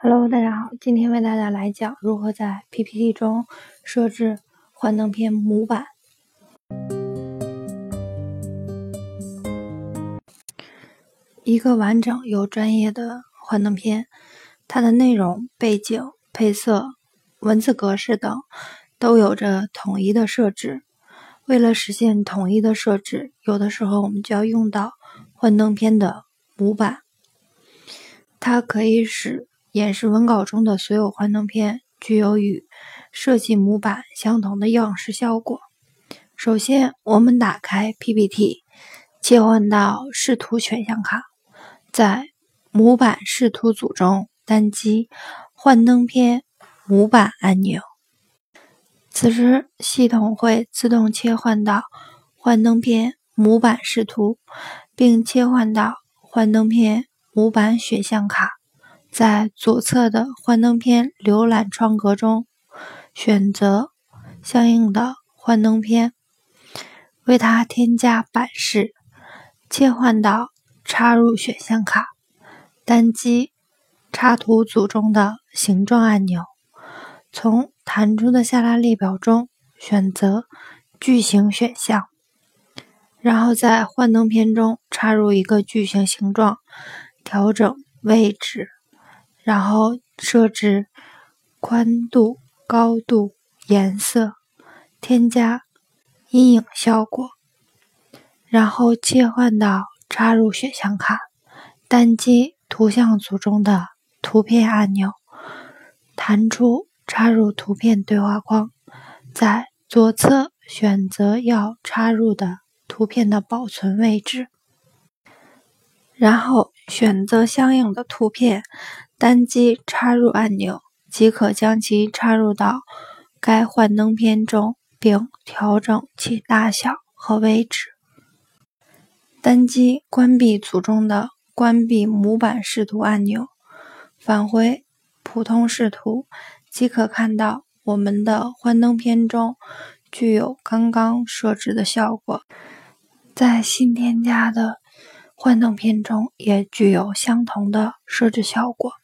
Hello，大家好，今天为大家来讲如何在 PPT 中设置幻灯片模板。一个完整又专业的幻灯片，它的内容、背景、配色、文字格式等都有着统一的设置。为了实现统一的设置，有的时候我们就要用到幻灯片的模板，它可以使。演示文稿中的所有幻灯片具有与设计模板相同的样式效果。首先，我们打开 PPT，切换到视图选项卡，在模板视图组中单击幻灯片模板按钮。此时，系统会自动切换到幻灯片模板视图，并切换到幻灯片模板选项卡。在左侧的幻灯片浏览窗格中，选择相应的幻灯片，为它添加版式，切换到插入选项卡，单击插图组中的形状按钮，从弹出的下拉列表中选择矩形选项，然后在幻灯片中插入一个矩形形状，调整位置。然后设置宽度、高度、颜色，添加阴影效果，然后切换到插入选项卡，单击图像组中的图片按钮，弹出插入图片对话框，在左侧选择要插入的图片的保存位置，然后选择相应的图片。单击插入按钮即可将其插入到该幻灯片中，并调整其大小和位置。单击关闭组中的关闭模板视图按钮，返回普通视图，即可看到我们的幻灯片中具有刚刚设置的效果。在新添加的幻灯片中也具有相同的设置效果。